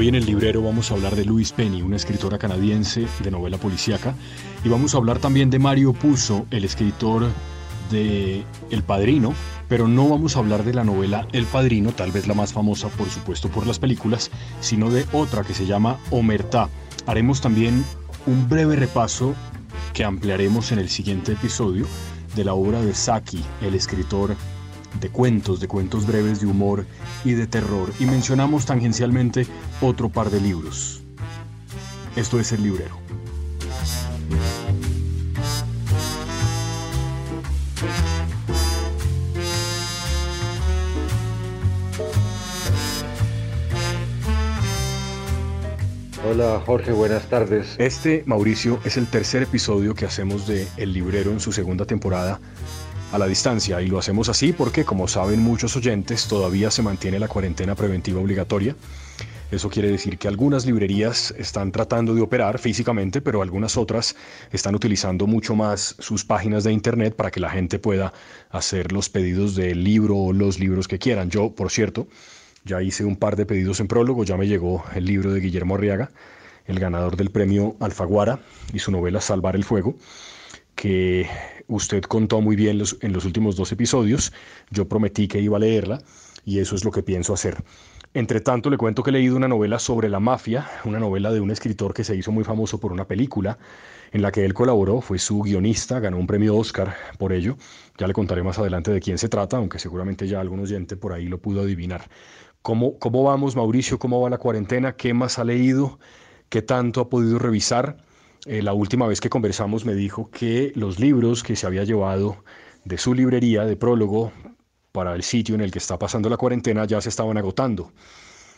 Hoy en el librero vamos a hablar de Louise Penny, una escritora canadiense de novela policíaca, y vamos a hablar también de Mario Puzo, el escritor de El Padrino, pero no vamos a hablar de la novela El Padrino, tal vez la más famosa por supuesto por las películas, sino de otra que se llama Omertá. Haremos también un breve repaso que ampliaremos en el siguiente episodio de la obra de Saki, el escritor de cuentos, de cuentos breves de humor y de terror, y mencionamos tangencialmente otro par de libros. Esto es El Librero. Hola Jorge, buenas tardes. Este, Mauricio, es el tercer episodio que hacemos de El Librero en su segunda temporada a la distancia y lo hacemos así porque, como saben muchos oyentes, todavía se mantiene la cuarentena preventiva obligatoria. Eso quiere decir que algunas librerías están tratando de operar físicamente, pero algunas otras están utilizando mucho más sus páginas de internet para que la gente pueda hacer los pedidos del libro o los libros que quieran. Yo, por cierto, ya hice un par de pedidos en prólogo, ya me llegó el libro de Guillermo Arriaga, el ganador del premio Alfaguara y su novela Salvar el Fuego que usted contó muy bien en los últimos dos episodios. Yo prometí que iba a leerla y eso es lo que pienso hacer. Entre tanto, le cuento que he leído una novela sobre la mafia, una novela de un escritor que se hizo muy famoso por una película en la que él colaboró, fue su guionista, ganó un premio Oscar por ello. Ya le contaré más adelante de quién se trata, aunque seguramente ya algún oyente por ahí lo pudo adivinar. ¿Cómo, cómo vamos, Mauricio? ¿Cómo va la cuarentena? ¿Qué más ha leído? ¿Qué tanto ha podido revisar? Eh, la última vez que conversamos me dijo que los libros que se había llevado de su librería de prólogo para el sitio en el que está pasando la cuarentena ya se estaban agotando.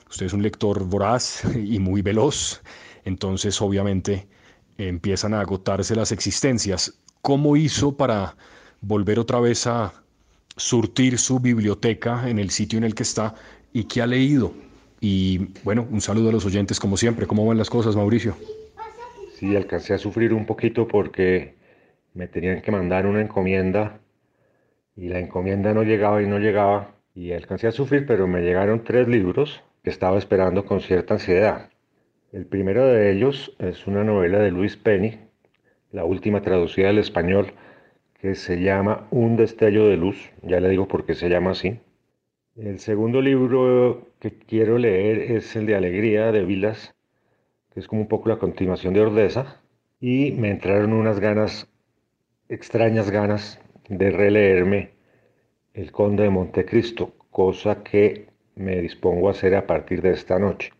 Usted es un lector voraz y muy veloz, entonces obviamente empiezan a agotarse las existencias. ¿Cómo hizo para volver otra vez a surtir su biblioteca en el sitio en el que está y qué ha leído? Y bueno, un saludo a los oyentes como siempre. ¿Cómo van las cosas, Mauricio? Sí alcancé a sufrir un poquito porque me tenían que mandar una encomienda y la encomienda no llegaba y no llegaba y alcancé a sufrir, pero me llegaron tres libros que estaba esperando con cierta ansiedad. El primero de ellos es una novela de Luis Penny, la última traducida al español, que se llama Un destello de luz, ya le digo por qué se llama así. El segundo libro que quiero leer es el de Alegría de Vilas, que es como un poco la continuación de Ordeza, y me entraron unas ganas, extrañas ganas, de releerme El Conde de Montecristo, cosa que me dispongo a hacer a partir de esta noche.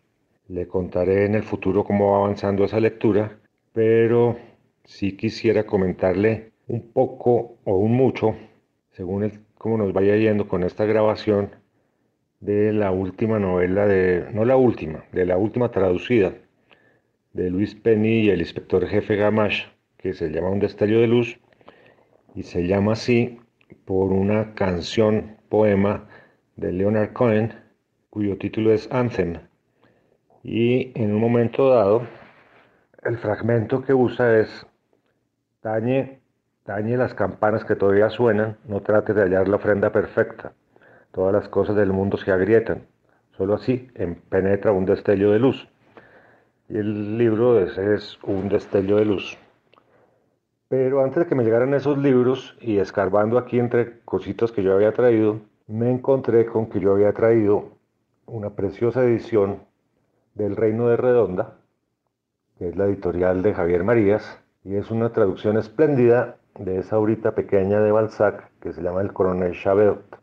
Le contaré en el futuro cómo va avanzando esa lectura, pero sí quisiera comentarle un poco o un mucho, según cómo nos vaya yendo con esta grabación, de la última novela de, no la última, de la última traducida de Luis Penny y el inspector jefe Gamache, que se llama Un destello de luz, y se llama así por una canción, poema de Leonard Cohen, cuyo título es Anthem. Y en un momento dado, el fragmento que usa es, tañe, tañe las campanas que todavía suenan, no trate de hallar la ofrenda perfecta, todas las cosas del mundo se agrietan, solo así penetra un destello de luz. Y el libro es un destello de luz. Pero antes de que me llegaran esos libros y escarbando aquí entre cositas que yo había traído, me encontré con que yo había traído una preciosa edición del Reino de Redonda, que es la editorial de Javier Marías, y es una traducción espléndida de esa horita pequeña de Balzac que se llama El Coronel Chabert,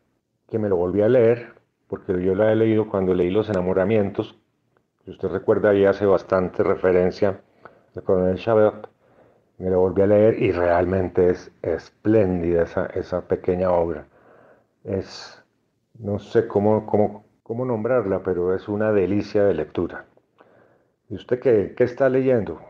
que me lo volví a leer porque yo la he leído cuando leí Los Enamoramientos, si usted recuerda, ahí hace bastante referencia al coronel Chabert. Me lo volví a leer y realmente es espléndida esa, esa pequeña obra. Es, no sé cómo, cómo, cómo nombrarla, pero es una delicia de lectura. ¿Y usted qué, qué está leyendo?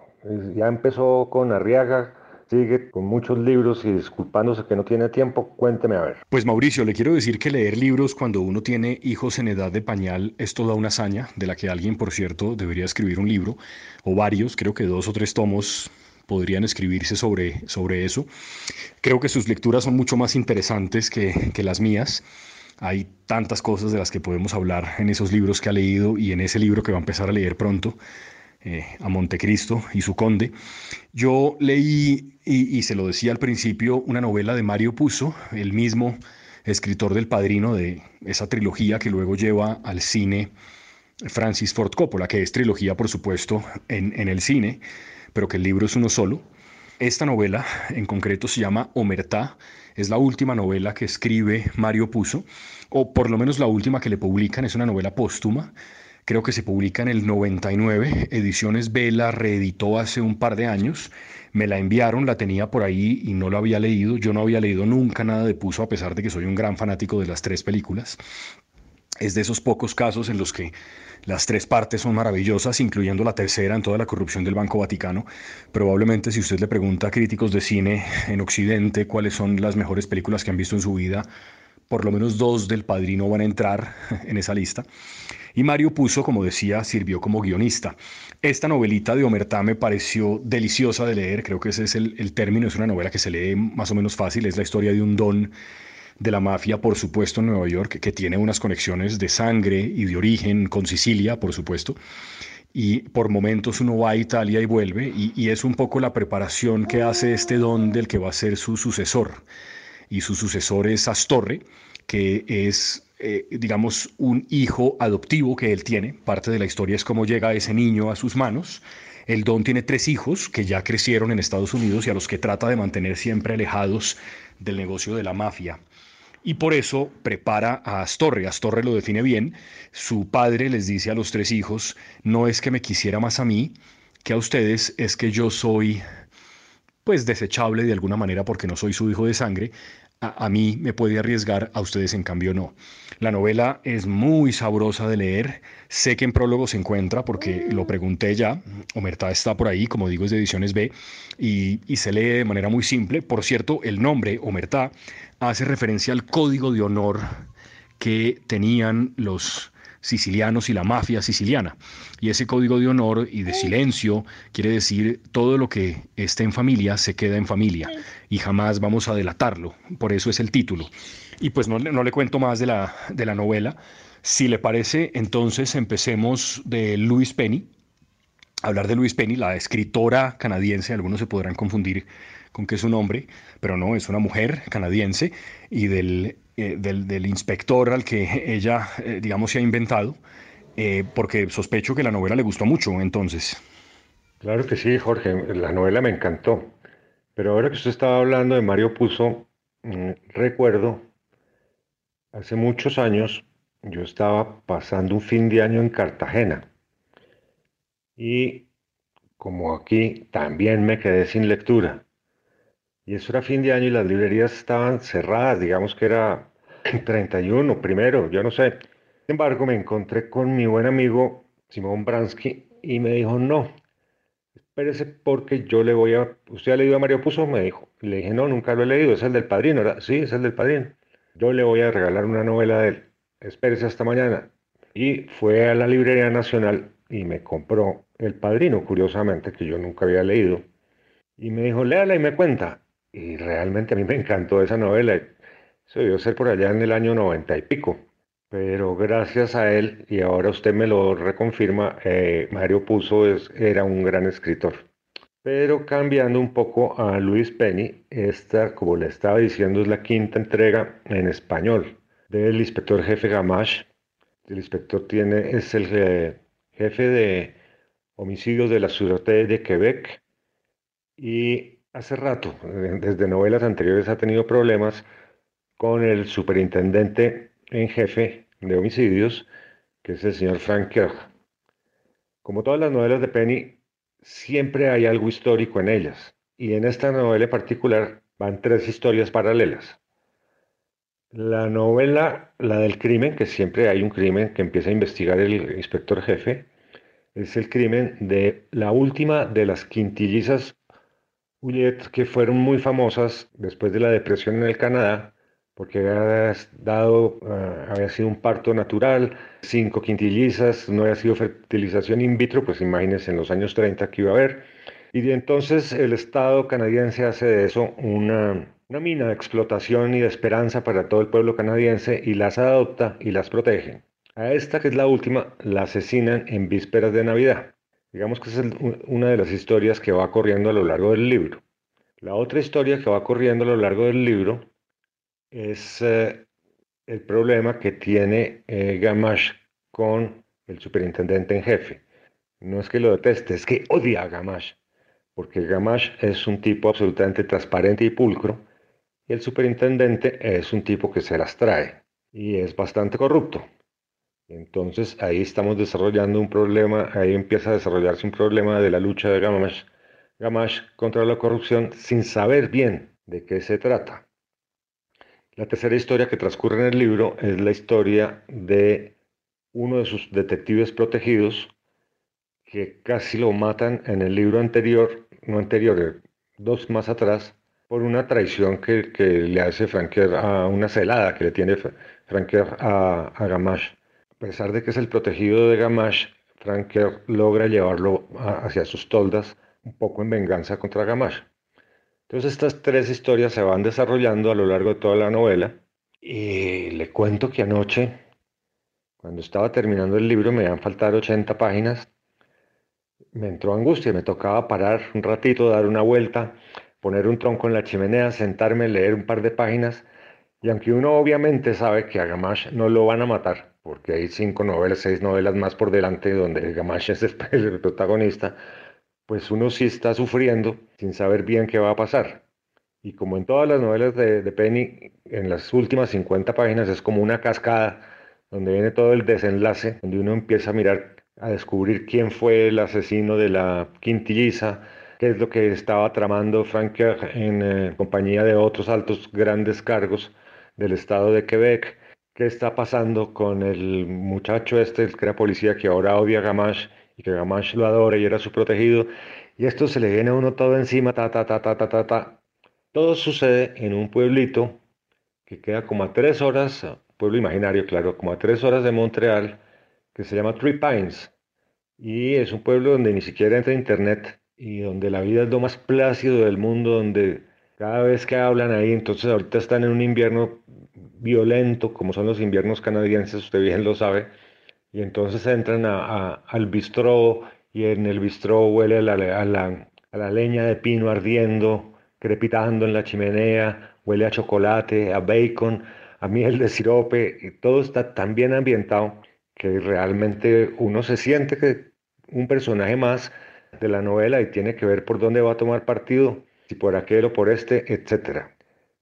Ya empezó con Arriaga, sigue con muchos libros y disculpándose que no tiene tiempo, cuénteme a ver. Pues Mauricio, le quiero decir que leer libros cuando uno tiene hijos en edad de pañal es toda una hazaña, de la que alguien, por cierto, debería escribir un libro, o varios, creo que dos o tres tomos podrían escribirse sobre, sobre eso. Creo que sus lecturas son mucho más interesantes que, que las mías. Hay tantas cosas de las que podemos hablar en esos libros que ha leído y en ese libro que va a empezar a leer pronto, eh, a Montecristo y su conde. Yo leí, y, se lo decía al principio, una novela de Mario Puzo, el mismo escritor del padrino de esa trilogía que luego lleva al cine Francis Ford Coppola, que es trilogía, por supuesto, en, el cine, pero que el libro es uno solo. Esta novela en concreto se llama Omertá, es la última novela que escribe Mario Puzo, o por lo menos la última que le publican, es una novela póstuma, creo que se publica en el 99, Ediciones B reeditó hace un par de años, me la enviaron, la tenía por ahí y no la había leído, yo no había leído nunca nada de Puzo a pesar de que soy un gran fanático de las tres películas. Es de esos pocos casos en los que las tres partes son maravillosas, incluyendo la tercera en toda la corrupción del Banco Vaticano. Probablemente si usted le pregunta a críticos de cine en Occidente cuáles son las mejores películas que han visto en su vida, por lo menos dos del Padrino van a entrar en esa lista. Y Mario Puzo, como decía, sirvió como guionista. Esta novelita de Omertá me pareció deliciosa de leer, creo que ese es el, el término, es una novela que se lee más o menos fácil, es la historia de un don de la mafia, por supuesto, en Nueva York, que tiene unas conexiones de sangre y de origen con Sicilia, por supuesto. Y por momentos uno va a Italia y vuelve, y, es un poco la preparación que hace este don del que va a ser su sucesor. Y su sucesor es Astorre, que es, eh, digamos, un hijo adoptivo que él tiene. Parte de la historia es cómo llega ese niño a sus manos. El Don tiene tres hijos que ya crecieron en Estados Unidos y a los que trata de mantener siempre alejados del negocio de la mafia y por eso prepara a Astorre. Astorre lo define bien. Su padre les dice a los tres hijos, no es que me quisiera más a mí que a ustedes, es que yo soy pues desechable de alguna manera porque no soy su hijo de sangre. A, a, mí me puede arriesgar, a ustedes en cambio no. La novela es muy sabrosa de leer. Sé que en prólogo se encuentra porque lo pregunté ya. Omerta está por ahí, como digo, es de Ediciones B y, y se lee de manera muy simple. Por cierto, el nombre Omerta hace referencia al código de honor que tenían los sicilianos y la mafia siciliana. Y ese código de honor y de silencio quiere decir todo lo que esté en familia se queda en familia y jamás vamos a delatarlo. Por eso es el título. Y pues no, no le cuento más de la, de la novela. Si le parece, entonces empecemos de Louis Penny. Hablar de Louis Penny, la escritora canadiense, algunos se podrán confundir con que es un hombre, pero no, es una mujer canadiense y del, eh, del, inspector al que ella, eh, digamos, se ha inventado, eh, porque sospecho que la novela le gustó mucho entonces. Claro que sí, Jorge, la novela me encantó, pero ahora que usted estaba hablando de Mario Puzo, mm, recuerdo, hace muchos años, yo estaba pasando un fin de año en Cartagena y como aquí también me quedé sin lectura. Y eso era fin de año y las librerías estaban cerradas, digamos que era 31, primero, yo no sé. Sin embargo, me encontré con mi buen amigo Simón Bransky y me dijo, no, espérese porque yo le voy a... ¿Usted ha leído a Mario Puzo? Me dijo. le dije, no, nunca lo he leído, es el del padrino. ¿verdad? Sí, es el del padrino. Yo le voy a regalar una novela de él. Espérese hasta mañana. Y fue a la Librería Nacional y me compró El Padrino, curiosamente, que yo nunca había leído. Y me dijo, léala y me cuenta. Y realmente a mí me encantó esa novela. Eso debió ser por allá en el año noventa y pico. Pero gracias a él, y ahora usted me lo reconfirma, eh, Mario Puzo es, era un gran escritor. Pero cambiando un poco a Luis Penny, esta, como le estaba diciendo, es la quinta entrega en español del inspector jefe Gamache. El inspector tiene, es el jefe de homicidios de la Sûreté de Quebec y Hace rato, desde novelas anteriores, ha tenido problemas con el superintendente en jefe de homicidios, que es el señor Frank Kirk. Como todas las novelas de Penny, siempre hay algo histórico en ellas, y en esta novela en particular van tres historias paralelas. La novela, la del crimen, que siempre hay un crimen que empieza a investigar el inspector jefe, es el crimen de la última de las quintillizas Juliet, que fueron muy famosas después de la depresión en el Canadá, porque había, dado, había sido un parto natural, cinco quintillizas, no había sido fertilización in vitro, pues imagínense en los años 30 que iba a haber. Y entonces el Estado canadiense hace de eso una, una mina de explotación y de esperanza para todo el pueblo canadiense y las adopta y las protege. A esta, que es la última, la asesinan en vísperas de Navidad. Digamos que es una de las historias que va corriendo a lo largo del libro. La otra historia que va corriendo a lo largo del libro es eh, el problema que tiene eh, Gamache con el superintendente en jefe. No es que lo deteste, es que odia a Gamache, porque Gamache es un tipo absolutamente transparente y pulcro, y el superintendente es un tipo que se las trae y es bastante corrupto. Entonces ahí estamos desarrollando un problema, ahí empieza a desarrollarse un problema de la lucha de Gamache, Gamache contra la corrupción sin saber bien de qué se trata. La tercera historia que transcurre en el libro es la historia de uno de sus detectives protegidos que casi lo matan en el libro anterior, no anterior, dos más atrás, por una traición que, le hace Franker a una celada que le tiene Franker a, Gamache. A pesar de que es el protegido de Gamache, Franker logra llevarlo hacia sus toldas un poco en venganza contra Gamache. Entonces estas tres historias se van desarrollando a lo largo de toda la novela y le cuento que anoche, cuando estaba terminando el libro, me iban a faltar 80 páginas, me entró angustia, me tocaba parar un ratito, dar una vuelta, poner un tronco en la chimenea, sentarme, leer un par de páginas y aunque uno obviamente sabe que a Gamache no lo van a matar, porque hay cinco novelas, seis novelas más por delante donde Gamache es el protagonista, pues uno sí está sufriendo sin saber bien qué va a pasar. Y como en todas las novelas de, Penny, en las últimas 50 páginas es como una cascada donde viene todo el desenlace, donde uno empieza a mirar, a descubrir quién fue el asesino de la quintilliza, qué es lo que estaba tramando Frank en eh, compañía de otros altos grandes cargos del estado de Quebec, qué está pasando con el muchacho este, el que era policía, que ahora odia a Gamache y que Gamache lo adora y era su protegido, y esto se le viene a uno todo encima, ta, ta, ta, ta, ta, ta, ta. Todo sucede en un pueblito que queda como a tres horas, pueblo imaginario, claro, como a tres horas de Montreal, que se llama Three Pines, y es un pueblo donde ni siquiera entra internet y donde la vida es lo más plácido del mundo, donde cada vez que hablan ahí, entonces ahorita están en un invierno violento, como son los inviernos canadienses, usted bien lo sabe, y entonces entran al bistró y en el bistró huele a la, a la leña de pino ardiendo, crepitando en la chimenea, huele a chocolate, a bacon, a miel de sirope, y todo está tan bien ambientado que realmente uno se siente que un personaje más de la novela y tiene que ver por dónde va a tomar partido si por aquel o por este, etc.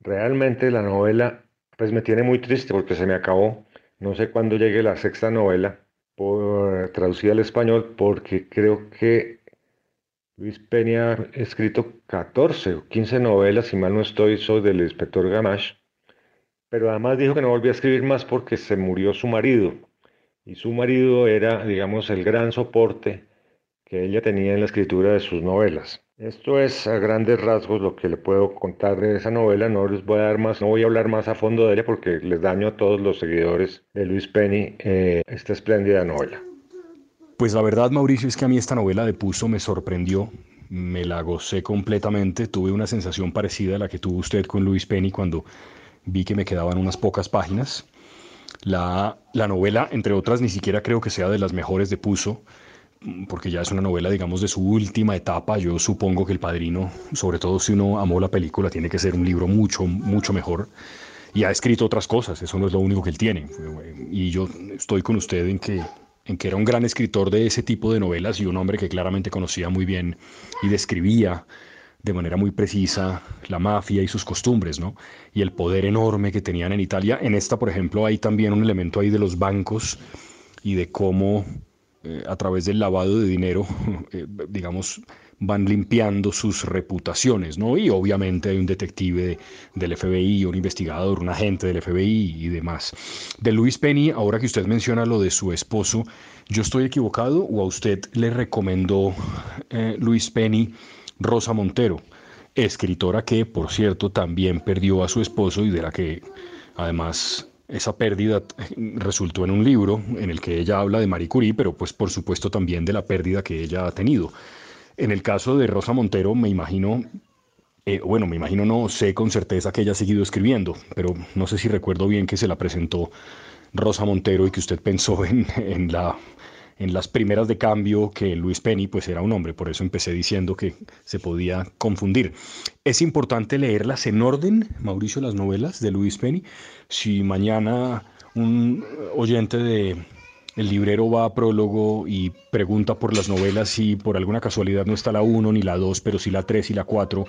Realmente la novela pues me tiene muy triste porque se me acabó. No sé cuándo llegue la sexta novela traducida al español porque creo que Luis Peña ha escrito 14 o 15 novelas, si mal no estoy, soy del inspector Gamache. Pero además dijo que no volvía a escribir más porque se murió su marido. Y su marido era, digamos, el gran soporte que ella tenía en la escritura de sus novelas. Esto es a grandes rasgos lo que le puedo contar de esa novela. No les voy a dar más, no voy a hablar más a fondo de ella porque les daño a todos los seguidores de Luis Penny eh, esta espléndida novela. Pues la verdad, Mauricio, es que a mí esta novela de Puso me sorprendió. Me la gocé completamente. Tuve una sensación parecida a la que tuvo usted con Luis Penny cuando vi que me quedaban unas pocas páginas. La, la novela, entre otras, ni siquiera creo que sea de las mejores de Puso porque ya es una novela, digamos, de su última etapa. Yo supongo que El Padrino, sobre todo si uno amó la película, tiene que ser un libro mucho, mucho mejor. Y ha escrito otras cosas, eso no es lo único que él tiene. Y yo estoy con usted en que, en que era un gran escritor de ese tipo de novelas y un hombre que claramente conocía muy bien y describía de manera muy precisa la mafia y sus costumbres, ¿no? Y el poder enorme que tenían en Italia. En esta, por ejemplo, hay también un elemento ahí de los bancos y de cómo eh, a través del lavado de dinero, eh, digamos, van limpiando sus reputaciones, ¿no? Y obviamente hay un detective del FBI, un investigador, un agente del FBI y demás. De Luis Penny, ahora que usted menciona lo de su esposo, ¿yo estoy equivocado o a usted le recomendó eh, Luis Penny Rosa Montero, escritora que, por cierto, también perdió a su esposo y de la que además esa pérdida resultó en un libro en el que ella habla de Marie Curie, pero pues por supuesto también de la pérdida que ella ha tenido. En el caso de Rosa Montero, me imagino Eh, bueno, me imagino no sé con certeza que ella ha seguido escribiendo, pero no sé si recuerdo bien que se la presentó Rosa Montero y que usted pensó en, en la en las primeras de cambio que Luis Penny pues era un hombre, por eso empecé diciendo que se podía confundir. Es importante leerlas en orden, Mauricio, las novelas de Luis Penny. Si mañana un oyente de el librero va a prólogo y pregunta por las novelas y por alguna casualidad no está la 1 ni la 2, pero sí la 3 y la 4,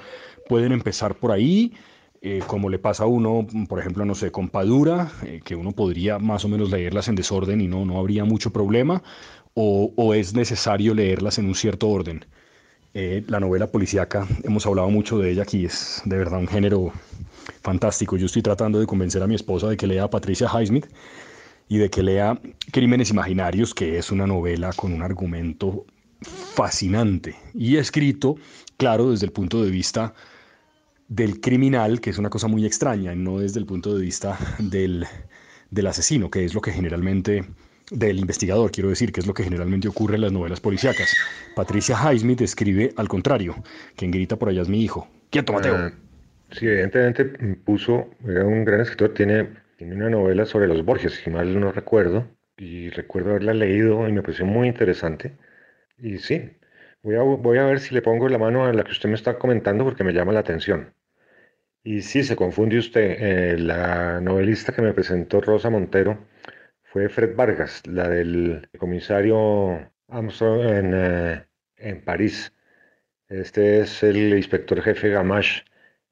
pueden empezar por ahí eh, como le pasa a uno, por ejemplo, no sé, con Padura, eh, que uno podría más o menos leerlas en desorden y no, no habría mucho problema, o, es necesario leerlas en un cierto orden. Eh, la novela policíaca, hemos hablado mucho de ella aquí, es de verdad un género fantástico. Yo estoy tratando de convencer a mi esposa de que lea a Patricia Highsmith y de que lea Crímenes Imaginarios, que es una novela con un argumento fascinante y escrito, claro, desde el punto de vista del criminal, que es una cosa muy extraña, no desde el punto de vista del, del asesino, que es lo que generalmente del investigador, quiero decir, que es lo que generalmente ocurre en las novelas policíacas. Patricia Highsmith escribe al contrario, quien grita por allá es mi hijo. ¡Quieto, Mateo! Ah, sí, evidentemente puso, era un gran escritor, tiene, tiene una novela sobre los Borges, si mal no recuerdo, y recuerdo haberla leído y me pareció muy interesante. Y sí, voy a, voy a ver si le pongo la mano a la que usted me está comentando porque me llama la atención. Y sí, se confunde usted. Eh, la novelista que me presentó Rosa Montero fue Fred Vargas, la del comisario Armstrong en, eh, en París. Este es el inspector jefe Gamache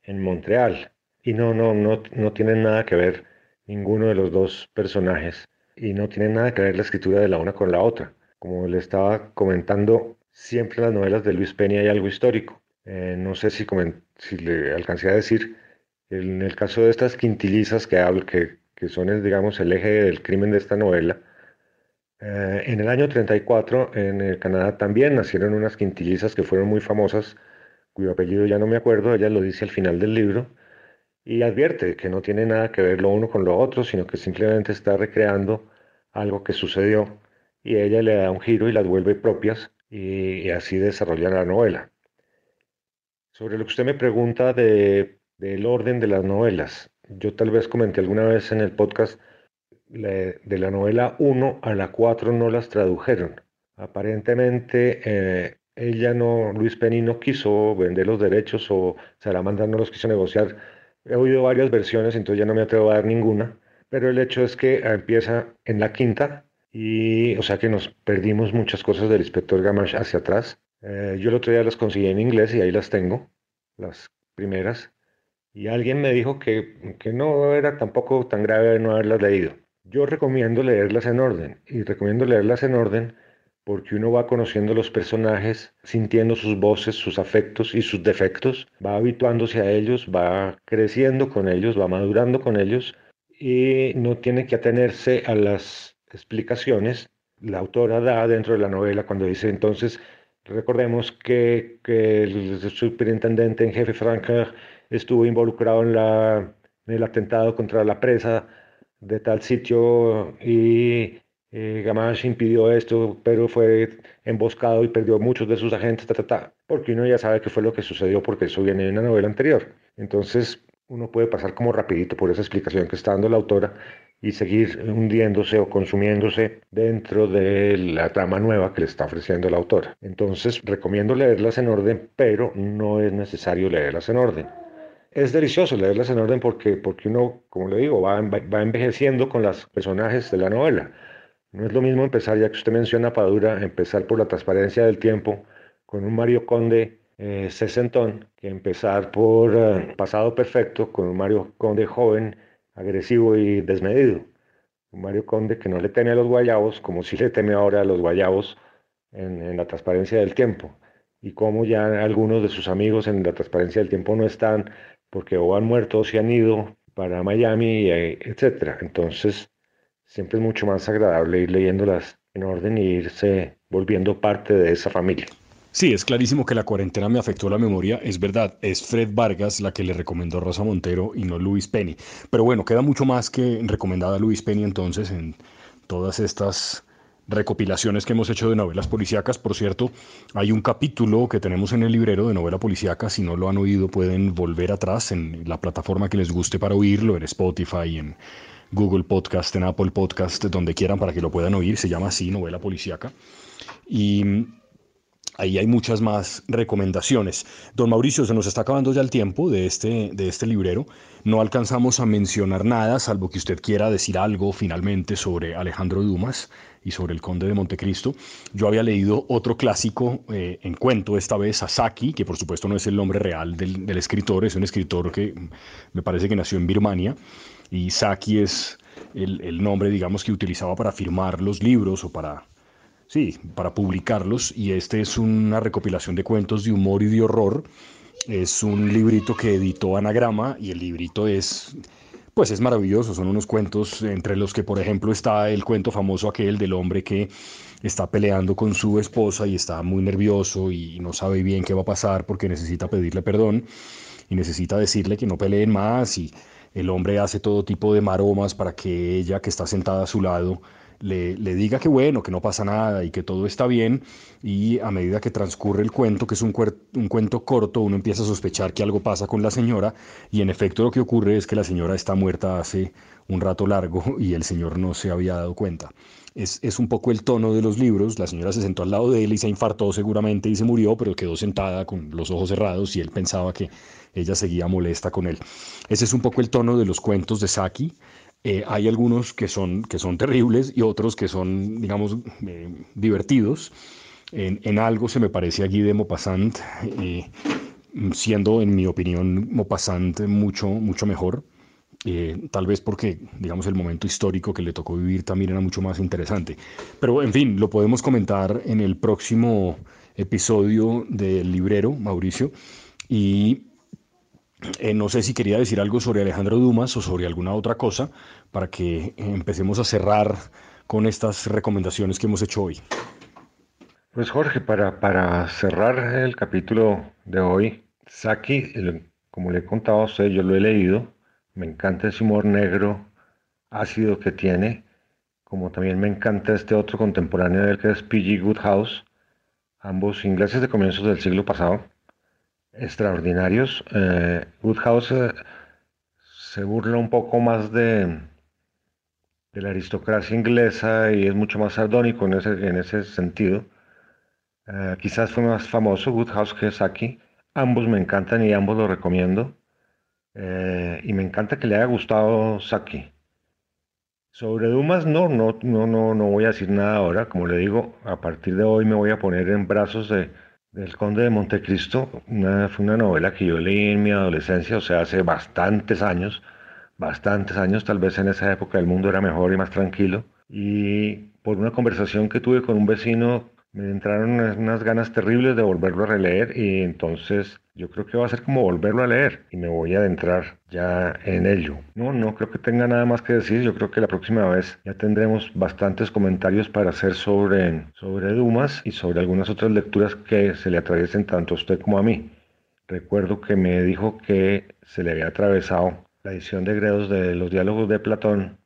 en Montreal. Y no, no, no, no tienen nada que ver ninguno de los dos personajes. Y no tiene nada que ver la escritura de la una con la otra. Como le estaba comentando, siempre en las novelas de Luis Peña hay algo histórico. Eh, no sé si, si le alcancé a decir, en el caso de estas quintilizas que hablo, que que son, el, digamos, el eje del crimen de esta novela. Eh, en el año 34, en el Canadá también nacieron unas quintillizas que fueron muy famosas, cuyo apellido ya no me acuerdo, ella lo dice al final del libro, y advierte que no tiene nada que ver lo uno con lo otro, sino que simplemente está recreando algo que sucedió y ella le da un giro y las vuelve propias y, así desarrolla la novela. Sobre lo que usted me pregunta de, del orden de las novelas, yo tal vez comenté alguna vez en el podcast de la novela 1 a la 4 no las tradujeron. Aparentemente eh, ella no, Luis Penny no quiso vender los derechos o Salamandra no los quiso negociar. He oído varias versiones, entonces ya no me atrevo a dar ninguna. Pero el hecho es que empieza en la quinta y, o sea que nos perdimos muchas cosas del inspector Gamache hacia atrás. Eh, yo el otro día las conseguí en inglés y ahí las tengo, las primeras y alguien me dijo que, que no era tampoco tan grave no haberlas leído. Yo recomiendo leerlas en orden y recomiendo leerlas en orden porque uno va conociendo los personajes, sintiendo sus voces, sus afectos y sus defectos, va habituándose a ellos, va creciendo con ellos, va madurando con ellos y no tiene que atenerse a las explicaciones. La autora da dentro de la novela cuando dice entonces, recordemos que, el superintendente en jefe Franca estuvo involucrado en, la, el atentado contra la presa de tal sitio y eh, Gamache impidió esto, pero fue emboscado y perdió muchos de sus agentes, porque uno ya sabe qué fue lo que sucedió porque eso viene de una novela anterior. Entonces uno puede pasar como rapidito por esa explicación que está dando la autora y seguir hundiéndose o consumiéndose dentro de la trama nueva que le está ofreciendo la autora. Entonces recomiendo leerlas en orden, pero no es necesario leerlas en orden es delicioso leerlas en orden porque, porque uno, como le digo, va, va envejeciendo con los personajes de la novela. No es lo mismo empezar, ya que usted menciona Padura, empezar por la transparencia del tiempo con un Mario Conde eh, sesentón, que empezar por eh, Pasado Perfecto con un Mario Conde joven, agresivo y desmedido. Un Mario Conde que no le teme a los guayabos, como si le teme ahora a los guayabos en, en la transparencia del tiempo. Y como ya algunos de sus amigos en la transparencia del tiempo no están, porque o han muerto o se han ido para Miami, eh, etc. Entonces, siempre es mucho más agradable ir leyéndolas en orden y irse volviendo parte de esa familia. Sí, es clarísimo que la cuarentena me afectó la memoria, es verdad, es Fred Vargas la que le recomendó Rosa Montero y no Luis Penny. Pero bueno, queda mucho más que recomendada Luis Penny entonces en todas estas recopilaciones que hemos hecho de novelas policíacas. Por cierto, hay un capítulo que tenemos en el librero de novela policíaca. Si no lo han oído, pueden volver atrás en la plataforma que les guste para oírlo, en Spotify, en Google Podcast, en Apple Podcast, donde quieran para que lo puedan oír. Se llama así, novela policíaca. Y Ahí hay muchas más recomendaciones. Don Mauricio, se nos está acabando ya el tiempo de este, de este librero. No alcanzamos a mencionar nada, salvo que usted quiera decir algo finalmente sobre Alejandro Dumas y sobre el Conde de Montecristo. Yo había leído otro clásico eh, en cuento, esta vez Sasaki, que por supuesto no es el nombre real del, del escritor, es un escritor que me parece que nació en Birmania. Y Saki es el, el nombre, digamos, que utilizaba para firmar los libros o para Sí, para publicarlos y este es una recopilación de cuentos de humor y de horror. Es un librito que editó Anagrama y el librito es, pues es maravilloso. Son unos cuentos entre los que, por ejemplo, está el cuento famoso aquel del hombre que está peleando con su esposa y está muy nervioso y no sabe bien qué va a pasar porque necesita pedirle perdón y necesita decirle que no peleen más y el hombre hace todo tipo de maromas para que ella que está sentada a su lado le, diga que bueno, que no pasa nada y que todo está bien, y a medida que transcurre el cuento, que es un, un cuento corto, uno empieza a sospechar que algo pasa con la señora, y en efecto lo que ocurre es que la señora está muerta hace un rato largo y el señor no se había dado cuenta. Es, es, un poco el tono de los libros. La señora se sentó al lado de él y se infartó seguramente y se murió, pero quedó sentada con los ojos cerrados y él pensaba que ella seguía molesta con él. Ese es un poco el tono de los cuentos de Saki. Eh, hay algunos que son, que son terribles y otros que son, digamos, eh, divertidos. En, algo se me parece a Guy de Maupassant, eh, siendo, en mi opinión, Maupassant mucho, mucho mejor. tal vez porque, digamos, el momento histórico que le tocó vivir también era mucho más interesante. Pero, en fin, lo podemos comentar en el próximo episodio del librero, Mauricio. Y eh, no sé si quería decir algo sobre Alejandro Dumas o sobre alguna otra cosa para que empecemos a cerrar con estas recomendaciones que hemos hecho hoy. Pues Jorge, para, para cerrar el capítulo de hoy, Saki, como le he contado a usted, yo lo he leído, me encanta ese humor negro ácido que tiene, como también me encanta este otro contemporáneo del que es P.G. Goodhouse, ambos ingleses de comienzos del siglo pasado extraordinarios. Eh, Woodhouse eh, se burla un poco más de, de la aristocracia inglesa y es mucho más sardónico en ese, en ese sentido. Eh, quizás fue más famoso Woodhouse que Saki. Ambos me encantan y ambos lo recomiendo. y me encanta que le haya gustado Saki. Sobre Dumas no, no, no, no, no voy a decir nada ahora. Como le digo, a partir de hoy me voy a poner en brazos de, el Conde de Montecristo fue una novela que yo leí en mi adolescencia, o sea, hace bastantes años, bastantes años, tal vez en esa época el mundo era mejor y más tranquilo. Y por una conversación que tuve con un vecino me entraron unas, ganas terribles de volverlo a releer y entonces yo creo que va a ser como volverlo a leer y me voy a adentrar ya en ello. No, no creo que tenga nada más que decir. Yo creo que la próxima vez ya tendremos bastantes comentarios para hacer sobre, sobre Dumas y sobre algunas otras lecturas que se le atraviesen tanto a usted como a mí. Recuerdo que me dijo que se le había atravesado la edición de Gredos de los diálogos de Platón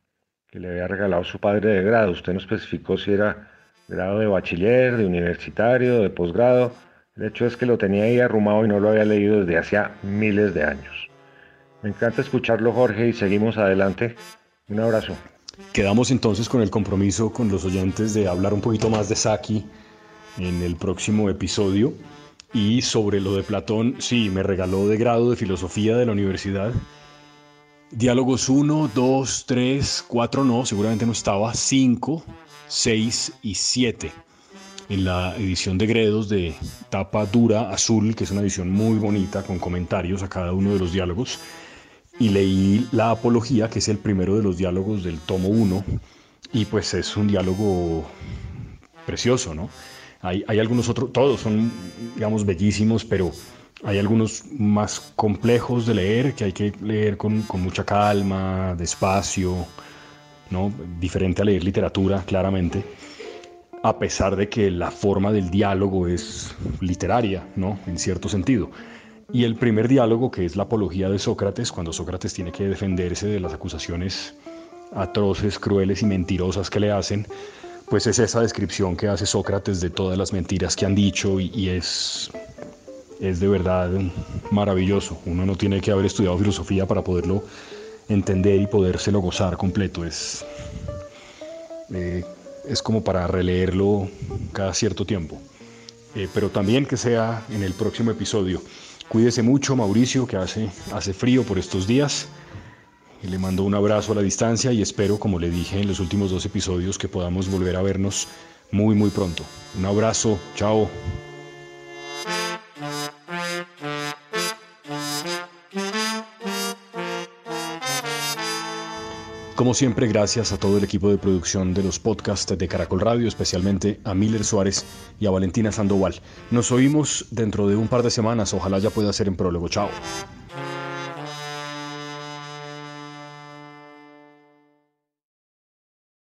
que le había regalado su padre de grado. Usted no especificó si era grado de bachiller, de universitario, de posgrado. El hecho es que lo tenía ahí arrumado y no lo había leído desde hacía miles de años. Me encanta escucharlo, Jorge, y seguimos adelante. Un abrazo. Quedamos entonces con el compromiso con los oyentes de hablar un poquito más de Saki en el próximo episodio. Y sobre lo de Platón, sí, me regaló de grado de filosofía de la universidad. Diálogos 1, 2, 3, 4 no, seguramente no estaba, 5, 6 y 7 en la edición de Gredos de tapa dura azul, que es una edición muy bonita con comentarios a cada uno de los diálogos. Y leí la apología, que es el primero de los diálogos del tomo 1, y pues es un diálogo precioso, ¿no? Hay, hay algunos otros, todos son, digamos, bellísimos, pero hay algunos más complejos de leer, que hay que leer con, con mucha calma, despacio, ¿no? diferente a leer literatura, claramente, a pesar de que la forma del diálogo es literaria, ¿no? en cierto sentido. Y el primer diálogo, que es la apología de Sócrates, cuando Sócrates tiene que defenderse de las acusaciones atroces, crueles y mentirosas que le hacen, pues es esa descripción que hace Sócrates de todas las mentiras que han dicho y, es, es de verdad maravilloso. Uno no tiene que haber estudiado filosofía para poderlo entender y podérselo gozar completo. Es, eh, es como para releerlo cada cierto tiempo. Eh, pero también que sea en el próximo episodio. Cuídese mucho, Mauricio, que hace, hace frío por estos días. Le mando un abrazo a la distancia y espero, como le dije en los últimos dos episodios, que podamos volver a vernos muy, muy pronto. Un abrazo, chao. Como siempre, gracias a todo el equipo de producción de los podcasts de Caracol Radio, especialmente a Miller Suárez y a Valentina Sandoval. Nos oímos dentro de un par de semanas, ojalá ya pueda ser en prólogo. Chao.